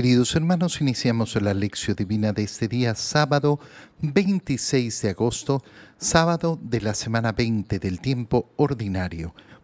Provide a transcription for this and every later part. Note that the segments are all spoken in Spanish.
Queridos hermanos, iniciamos la lección divina de este día, sábado 26 de agosto, sábado de la semana 20 del tiempo ordinario.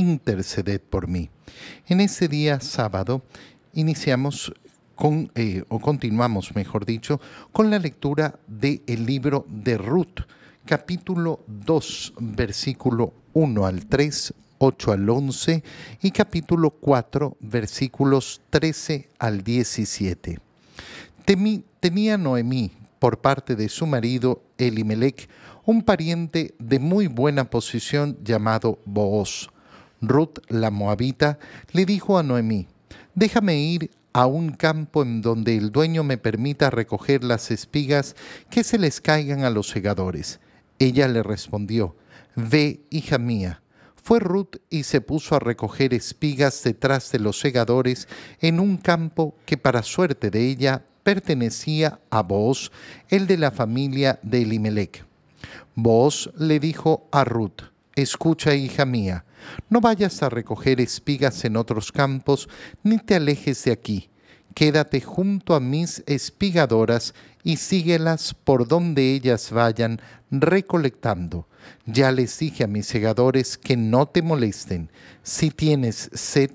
interceded por mí. En este día sábado iniciamos con, eh, o continuamos, mejor dicho, con la lectura del libro de Ruth, capítulo 2, versículo 1 al 3, 8 al 11 y capítulo 4, versículos 13 al 17. tenía Noemí, por parte de su marido Elimelech, un pariente de muy buena posición llamado Booz Ruth la moabita le dijo a Noemí, déjame ir a un campo en donde el dueño me permita recoger las espigas que se les caigan a los segadores. Ella le respondió, Ve, hija mía. Fue Ruth y se puso a recoger espigas detrás de los segadores en un campo que para suerte de ella pertenecía a Boaz, el de la familia de Elimelech. Boaz le dijo a Ruth, Escucha, hija mía, no vayas a recoger espigas en otros campos, ni te alejes de aquí. Quédate junto a mis espigadoras y síguelas por donde ellas vayan recolectando. Ya les dije a mis segadores que no te molesten. Si tienes sed,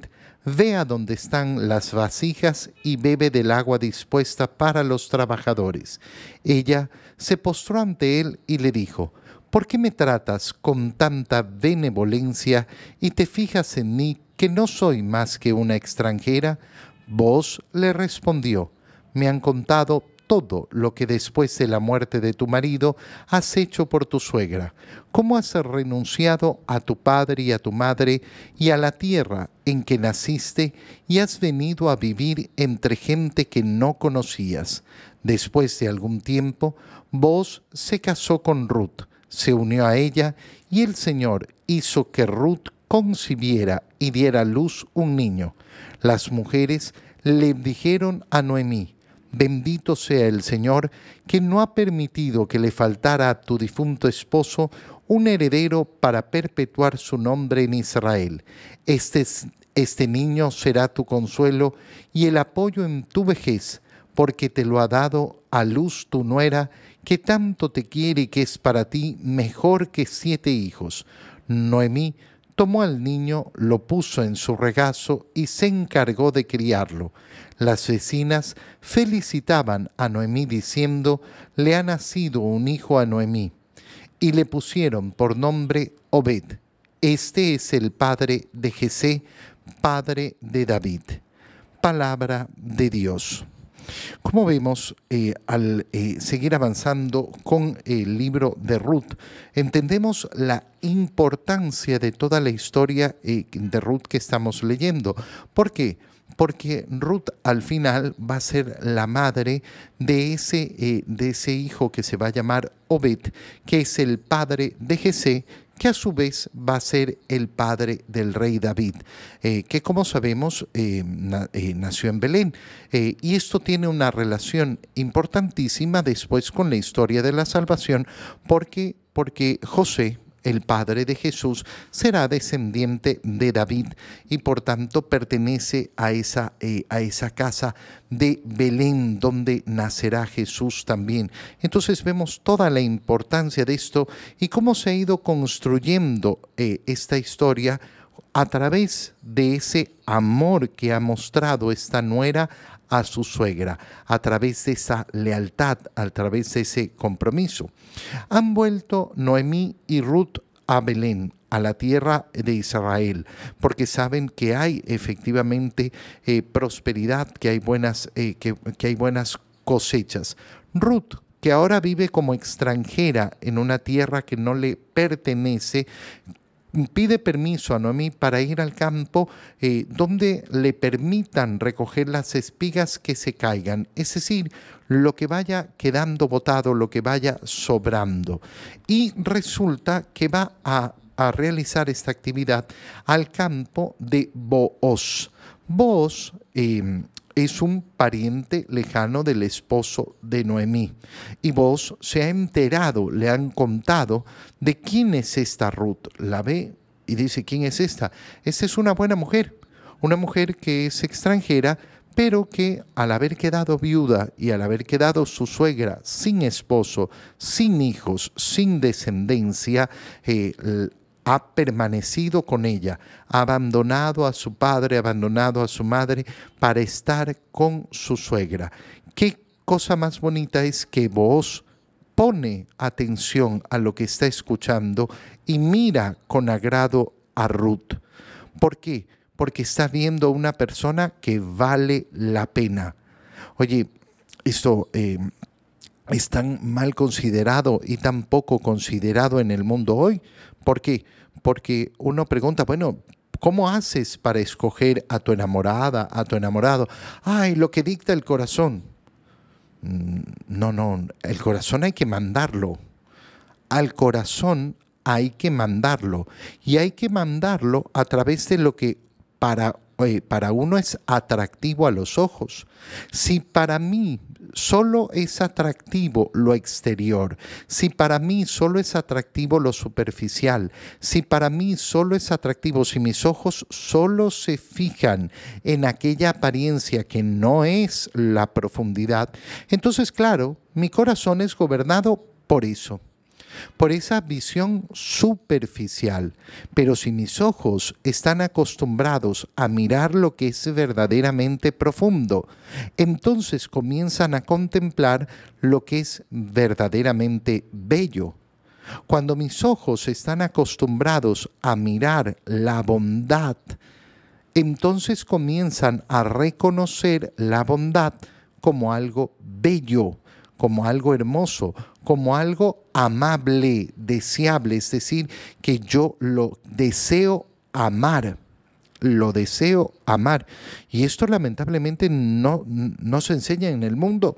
ve a donde están las vasijas y bebe del agua dispuesta para los trabajadores. Ella se postró ante él y le dijo, ¿por qué me tratas con tanta benevolencia y te fijas en mí que no soy más que una extranjera? Vos le respondió, me han contado todo lo que después de la muerte de tu marido has hecho por tu suegra, cómo has renunciado a tu padre y a tu madre y a la tierra en que naciste y has venido a vivir entre gente que no conocías. Después de algún tiempo, vos se casó con Ruth, se unió a ella y el Señor hizo que Ruth concibiera y diera a luz un niño. Las mujeres le dijeron a Noemí, bendito sea el Señor que no ha permitido que le faltara a tu difunto esposo un heredero para perpetuar su nombre en Israel. Este, este niño será tu consuelo y el apoyo en tu vejez, porque te lo ha dado a luz tu nuera que tanto te quiere y que es para ti mejor que siete hijos. Noemí tomó al niño, lo puso en su regazo y se encargó de criarlo. Las vecinas felicitaban a Noemí diciendo, le ha nacido un hijo a Noemí. Y le pusieron por nombre Obed. Este es el padre de Jesé, padre de David. Palabra de Dios. Como vemos, eh, al eh, seguir avanzando con el libro de Ruth, entendemos la importancia de toda la historia eh, de Ruth que estamos leyendo. ¿Por qué? Porque Ruth al final va a ser la madre de ese, de ese hijo que se va a llamar Obed, que es el padre de Jesé, que a su vez va a ser el padre del rey David, eh, que como sabemos eh, eh, nació en Belén. y esto tiene una relación importantísima después con la historia de la salvación, porque, porque José, el padre de Jesús, será descendiente de David y por tanto pertenece a esa, eh, a esa casa de Belén donde nacerá Jesús también. Entonces vemos toda la importancia de esto y cómo se ha ido construyendo eh, esta historia a través de ese amor que ha mostrado esta nuera a su suegra, a través de esa lealtad, a través de ese compromiso. Han vuelto Noemí y Ruth a Belén, a la tierra de Israel, porque saben que hay efectivamente eh, prosperidad, que hay, buenas, eh, que, que hay buenas cosechas. Ruth, que ahora vive como extranjera en una tierra que no le pertenece, pide permiso a Noemí para ir al campo eh, donde le permitan recoger las espigas que se caigan, es decir, lo que vaya quedando botado, lo que vaya sobrando. Y resulta que va a, realizar esta actividad al campo de Booz. Booz em, es un pariente lejano del esposo de Noemí. Y vos se ha enterado, le han contado de quién es esta Ruth. La ve y dice, ¿quién es esta? Esta es una buena mujer, una mujer que es extranjera, pero que al haber quedado viuda y al haber quedado su suegra sin esposo, sin hijos, sin descendencia, eh, ha permanecido con ella, abandonado a su padre, abandonado a su madre para estar con su suegra. Qué cosa más bonita es que vos pone atención a lo que está escuchando y mira con agrado a Ruth. ¿Por qué? Porque está viendo una persona que vale la pena. Oye, esto eh, es tan mal considerado y tan poco considerado en el mundo hoy. ¿Por qué? Porque uno pregunta, bueno, ¿cómo haces para escoger a tu enamorada, a tu enamorado? Ay, lo que dicta el corazón. Mm, no, no, el corazón hay que mandarlo. Al corazón hay que mandarlo. Y hay que mandarlo a través de lo que para, para uno es atractivo a los ojos. Si para mí solo es atractivo lo exterior, si para mí solo es atractivo lo superficial, si para mí solo es atractivo, si mis ojos solo se fijan en aquella apariencia que no es la profundidad, entonces claro, mi corazón es gobernado por eso por esa visión superficial. Pero si mis ojos están acostumbrados a mirar lo que es verdaderamente profundo, entonces comienzan a contemplar lo que es verdaderamente bello. Cuando mis ojos están acostumbrados a mirar la bondad, entonces comienzan a reconocer la bondad como algo bello, como algo hermoso, como algo amable, deseable, es decir, que yo lo deseo amar, lo deseo amar. Y esto lamentablemente no, no se enseña en el mundo.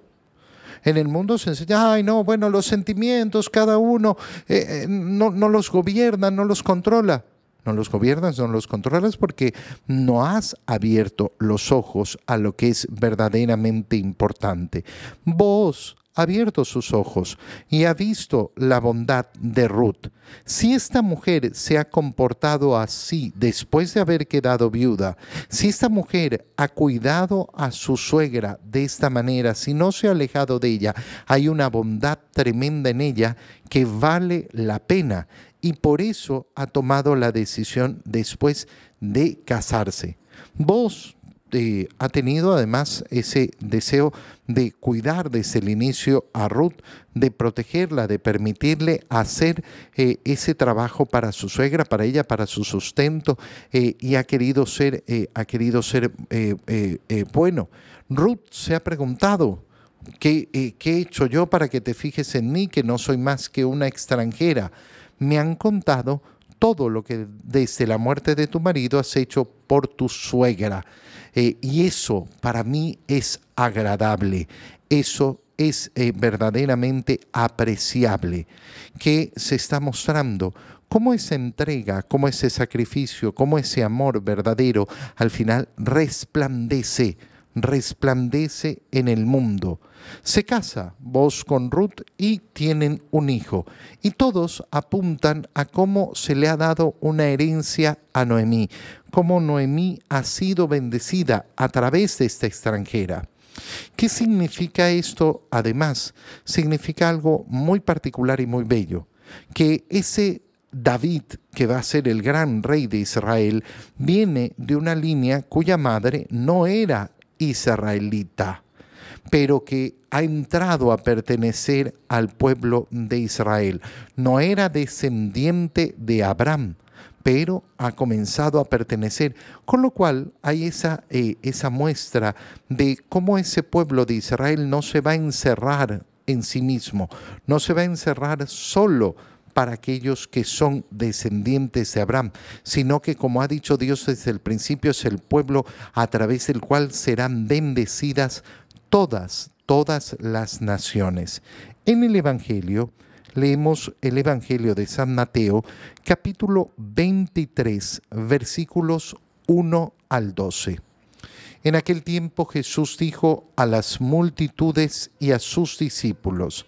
En el mundo se enseña, ay no, bueno, los sentimientos, cada uno eh, eh, no, no los gobierna, no los controla no los gobiernas, no los controlas porque no has abierto los ojos a lo que es verdaderamente importante. Vos abierto sus ojos y ha visto la bondad de Ruth. Si esta mujer se ha comportado así después de haber quedado viuda, si esta mujer ha cuidado a su suegra de esta manera, si no se ha alejado de ella, hay una bondad tremenda en ella que vale la pena y por eso ha tomado la decisión después de casarse. Vos eh, ha tenido además ese deseo de cuidar desde el inicio a Ruth, de protegerla, de permitirle hacer eh, ese trabajo para su suegra, para ella, para su sustento, eh, y ha querido ser, ha querido ser bueno. Ruth se ha preguntado, ¿qué, ¿qué he hecho yo para que te fijes en mí, que no soy más que una extranjera? Me han contado todo lo que desde la muerte de tu marido has hecho por tu suegra. Eh, y eso para mí es agradable, eso es eh, verdaderamente apreciable, que se está mostrando cómo esa entrega, cómo ese sacrificio, cómo ese amor verdadero al final resplandece resplandece en el mundo. Se casa vos con Ruth y tienen un hijo. Y todos apuntan a cómo se le ha dado una herencia a Noemí, cómo Noemí ha sido bendecida a través de esta extranjera. ¿Qué significa esto? Además, significa algo muy particular y muy bello, que ese David, que va a ser el gran rey de Israel, viene de una línea cuya madre no era israelita, pero que ha entrado a pertenecer al pueblo de Israel. No era descendiente de Abraham, pero ha comenzado a pertenecer. Con lo cual hay esa, eh, esa muestra de cómo ese pueblo de Israel no se va a encerrar en sí mismo, no se va a encerrar solo para aquellos que son descendientes de Abraham, sino que como ha dicho Dios desde el principio es el pueblo a través del cual serán bendecidas todas, todas las naciones. En el Evangelio, leemos el Evangelio de San Mateo, capítulo 23, versículos 1 al 12. En aquel tiempo Jesús dijo a las multitudes y a sus discípulos,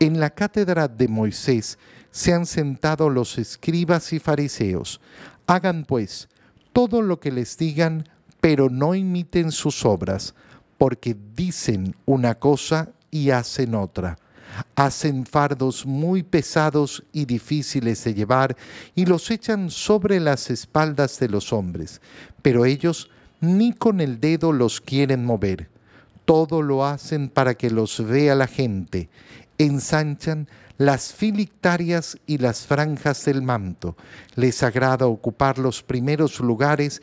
en la cátedra de Moisés se han sentado los escribas y fariseos. Hagan pues todo lo que les digan, pero no imiten sus obras, porque dicen una cosa y hacen otra. Hacen fardos muy pesados y difíciles de llevar y los echan sobre las espaldas de los hombres, pero ellos ni con el dedo los quieren mover. Todo lo hacen para que los vea la gente. Ensanchan las filictarias y las franjas del manto. Les agrada ocupar los primeros lugares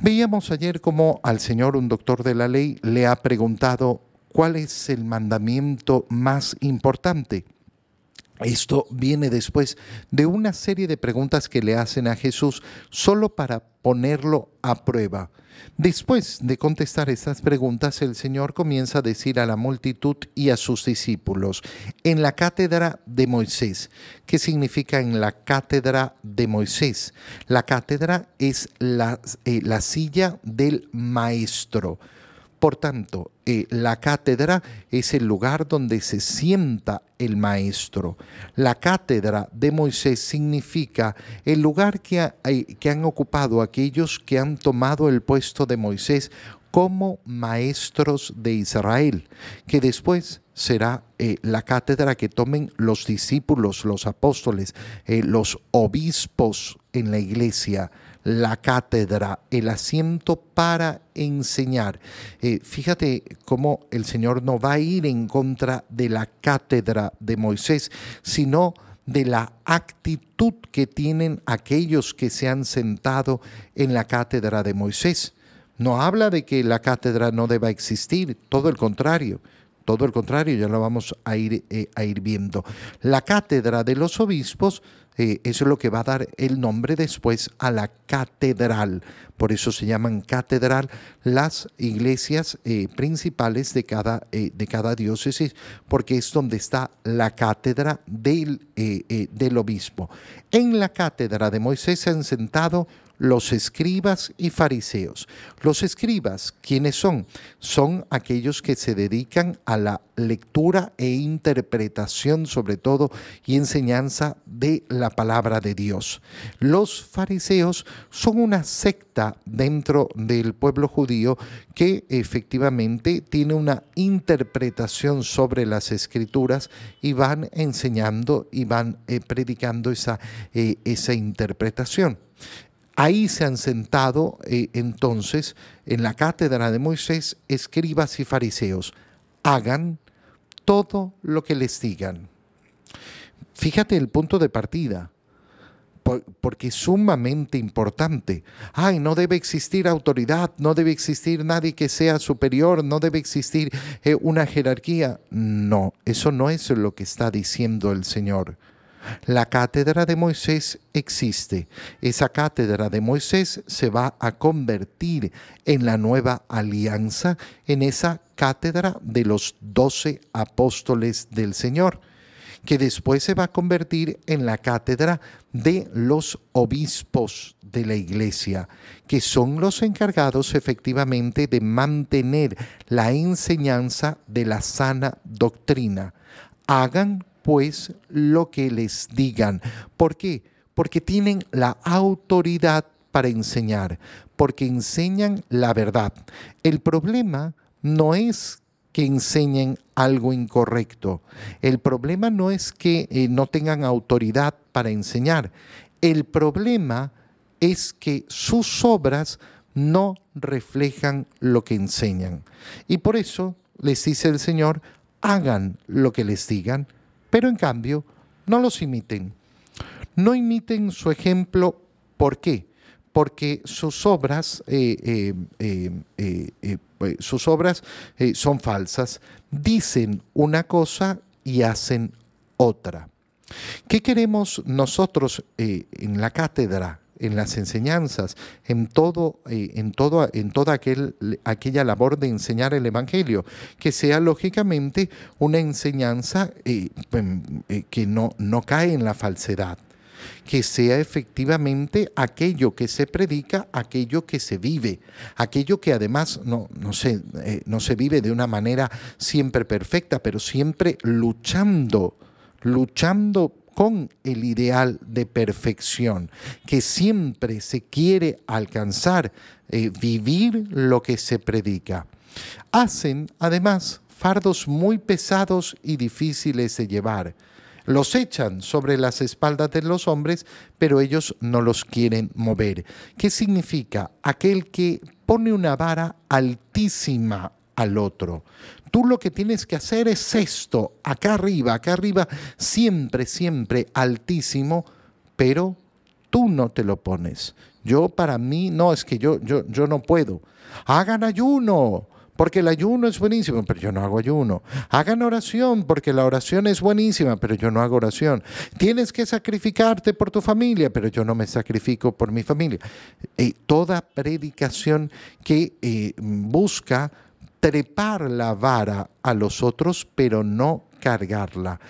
Veíamos ayer cómo al Señor un doctor de la ley le ha preguntado cuál es el mandamiento más importante. Esto viene después de una serie de preguntas que le hacen a Jesús solo para ponerlo a prueba. Después de contestar estas preguntas, el Señor comienza a decir a la multitud y a sus discípulos, en la cátedra de Moisés. ¿Qué significa en la cátedra de Moisés? La cátedra es la, eh, la silla del maestro. Por tanto, eh, la cátedra es el lugar donde se sienta el maestro. La cátedra de Moisés significa el lugar que, han ocupado aquellos que han tomado el puesto de Moisés como maestros de Israel, que después será eh, la cátedra que tomen los discípulos, los apóstoles, eh, los obispos en la iglesia, la cátedra, el asiento para enseñar. Eh, fíjate cómo el Señor no va a ir en contra de la cátedra de Moisés, sino de la actitud que tienen aquellos que se han sentado en la cátedra de Moisés. No habla de que la cátedra no deba existir, todo el contrario. Todo el contrario, ya lo vamos a ir, eh, a ir viendo. La cátedra de los obispos eh, eso es lo que va a dar el nombre después a la catedral. Por eso se llaman catedral las iglesias eh, principales de cada, de cada diócesis, porque es donde está la cátedra del, del obispo. En la cátedra de Moisés se han sentado los escribas y fariseos. Los escribas, ¿quiénes son? Son aquellos que se dedican a la lectura e interpretación sobre todo y enseñanza de la palabra de Dios. Los fariseos son una secta dentro del pueblo judío que efectivamente tiene una interpretación sobre las escrituras y van enseñando y van eh, predicando esa, eh, esa interpretación. Ahí se han sentado eh, entonces en la cátedra de Moisés escribas y fariseos. Hagan todo lo que les digan. Fíjate el punto de partida, porque es sumamente importante. Ay, no debe existir autoridad, no debe existir nadie que sea superior, no debe existir eh, una jerarquía. No, eso no es lo que está diciendo el Señor. La cátedra de Moisés existe. Esa cátedra de Moisés se va a convertir en la nueva alianza, en esa cátedra de los doce apóstoles del Señor, que después se va a convertir en la cátedra de los obispos de la iglesia, que son los encargados efectivamente de mantener la enseñanza de la sana doctrina. Hagan pues lo que les digan. ¿Por qué? Porque tienen la autoridad para enseñar, porque enseñan la verdad. El problema no es que enseñen algo incorrecto. El problema no es que eh, no tengan autoridad para enseñar. El problema es que sus obras no reflejan lo que enseñan. Y por eso les dice el Señor, hagan lo que les digan, pero en cambio no los imiten. No imiten su ejemplo, ¿por qué? Porque sus obras, eh, eh, sus obras son falsas, dicen una cosa y hacen otra. ¿Qué queremos nosotros en la cátedra en las enseñanzas, en todo, eh, en todo, en toda aquel, aquella labor de enseñar el Evangelio, que sea lógicamente una enseñanza eh, em, eh, que no cae en la falsedad que sea efectivamente aquello que se predica, aquello que se vive, aquello que además no, no, se, no se vive de una manera siempre perfecta, pero siempre luchando, luchando con el ideal de perfección, que siempre se quiere alcanzar, eh, vivir lo que se predica. Hacen, además, fardos muy pesados y difíciles de llevar. Los echan sobre las espaldas de los hombres, pero ellos no los quieren mover. ¿Qué significa? Aquel que pone una vara altísima al otro. Tú lo que tienes que hacer es esto, acá arriba, acá arriba, siempre, siempre altísimo, pero tú no te lo pones. Yo para mí, no, es que yo, yo, yo no puedo. Hagan ayuno, porque el ayuno es buenísimo, pero yo no hago ayuno. Hagan oración, porque la oración es buenísima, pero yo no hago oración. Tienes que sacrificarte por tu familia, pero yo no me sacrifico por mi familia. Y toda predicación que eh, busca trepar la vara a los otros, pero no cargarla.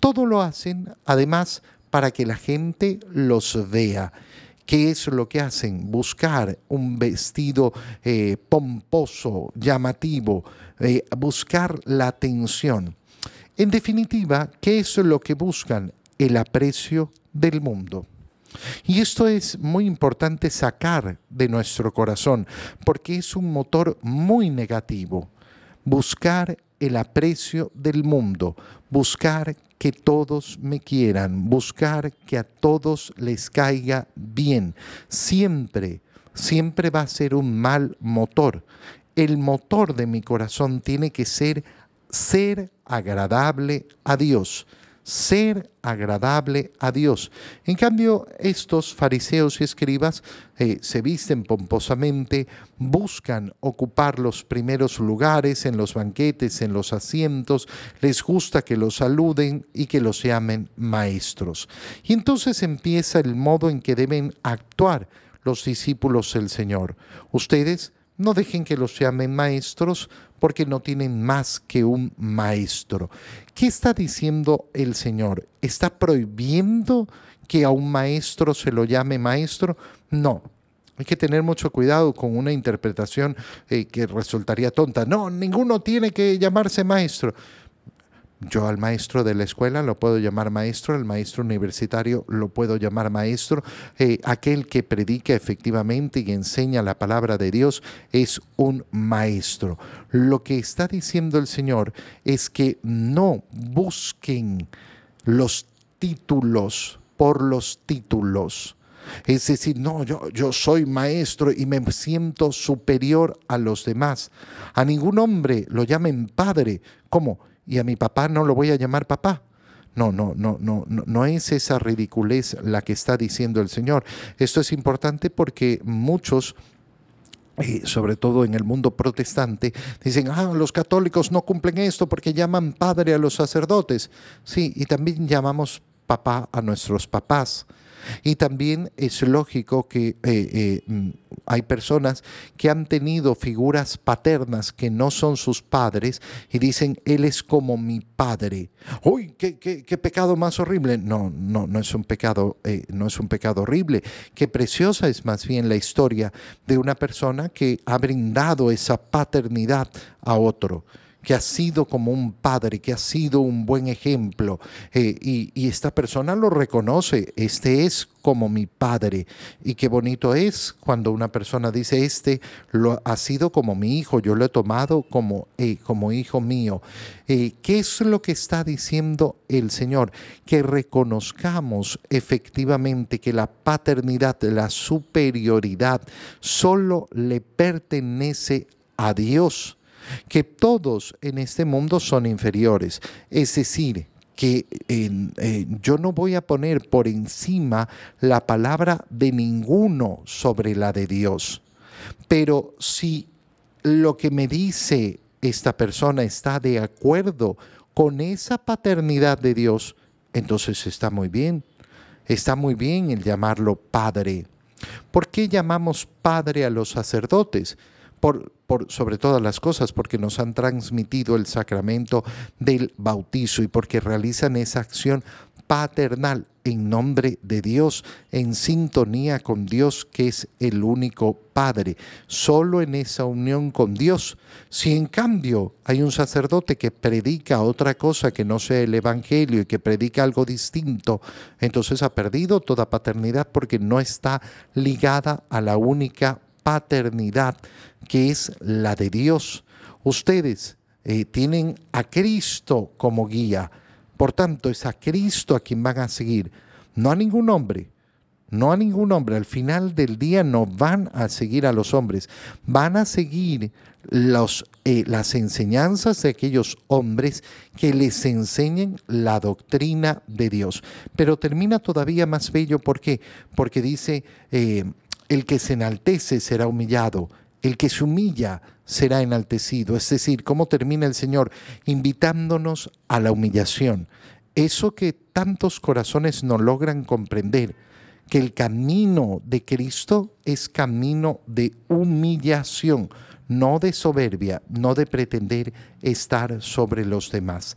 Todo lo hacen, además, para que la gente los vea. ¿Qué es lo que hacen? Buscar un vestido eh, pomposo, llamativo, eh, buscar la atención. En definitiva, ¿qué es lo que buscan? El aprecio del mundo. Y esto es muy importante sacar de nuestro corazón, porque es un motor muy negativo. Buscar el aprecio del mundo, buscar que todos me quieran, buscar que a todos les caiga bien. Siempre, siempre va a ser un mal motor. El motor de mi corazón tiene que ser ser agradable a Dios ser agradable a Dios. En cambio, estos fariseos y escribas eh, se visten pomposamente, buscan ocupar los primeros lugares en los banquetes, en los asientos, les gusta que los saluden y que los llamen maestros. Y entonces empieza el modo en que deben actuar los discípulos del Señor. Ustedes no dejen que los llamen maestros porque no tienen más que un maestro. ¿Qué está diciendo el Señor? ¿Está prohibiendo que a un maestro se lo llame maestro? No. Hay que tener mucho cuidado con una interpretación eh, que resultaría tonta. No, ninguno tiene que llamarse maestro. Yo al maestro de la escuela lo puedo llamar maestro, al maestro universitario lo puedo llamar maestro. Eh, aquel que predica efectivamente y enseña la palabra de Dios es un maestro. Lo que está diciendo el Señor es que no busquen los títulos por los títulos. Es decir, no, yo, yo soy maestro y me siento superior a los demás. A ningún hombre lo llamen padre. ¿Cómo? Y a mi papá no lo voy a llamar papá. No, no, no, no, no, es esa ridiculez la que está diciendo el Señor. Esto es importante porque muchos eh, sobre todo en el mundo protestante, dicen, ah, los católicos no cumplen esto porque llaman padre a los sacerdotes. Sí, y también llamamos papá a nuestros papás. Y también es lógico que eh, eh, mm, hay personas que han tenido figuras paternas que no son sus padres y dicen, Él es como mi padre. ¡Uy, qué, qué, pecado más horrible! No, no, no es un pecado, eh, no es un pecado horrible. Qué preciosa es más bien la historia de una persona que ha brindado esa paternidad a otro que ha sido como un padre, que ha sido un buen ejemplo, eh, y, esta persona lo reconoce, este es como mi padre, y qué bonito es cuando una persona dice, este lo, ha sido como mi hijo, yo lo he tomado como, eh, como hijo mío. Eh, ¿Qué es lo que está diciendo el Señor? Que reconozcamos efectivamente que la paternidad, la superioridad, solo le pertenece a Dios que todos en este mundo son inferiores. Es decir, que eh, yo no voy a poner por encima la palabra de ninguno sobre la de Dios. Pero si lo que me dice esta persona está de acuerdo con esa paternidad de Dios, entonces está muy bien. Está muy bien el llamarlo Padre. ¿Por qué llamamos Padre a los sacerdotes? Sobre todas las cosas, porque nos han transmitido el sacramento del bautizo y porque realizan esa acción paternal en nombre de Dios, en sintonía con Dios, que es el único Padre, solo en esa unión con Dios. Si en cambio hay un sacerdote que predica otra cosa que no sea el Evangelio y que predica algo distinto, entonces ha perdido toda paternidad porque no está ligada a la única paternidad que es la de Dios. Ustedes eh, tienen a Cristo como guía, por tanto es a Cristo a quien van a seguir, no a ningún hombre. No a ningún hombre. Al final del día no van a seguir a los hombres. Van a seguir eh, las enseñanzas de aquellos hombres que les enseñen la doctrina de Dios. Pero termina todavía más bello. ¿Por qué? Porque dice, eh, el que se enaltece será humillado, el que se humilla será enaltecido. Es decir, ¿cómo termina el Señor? Invitándonos a la humillación. Eso que tantos corazones no logran comprender, que el camino de Cristo es camino de humillación, no de soberbia, no de pretender estar sobre los demás.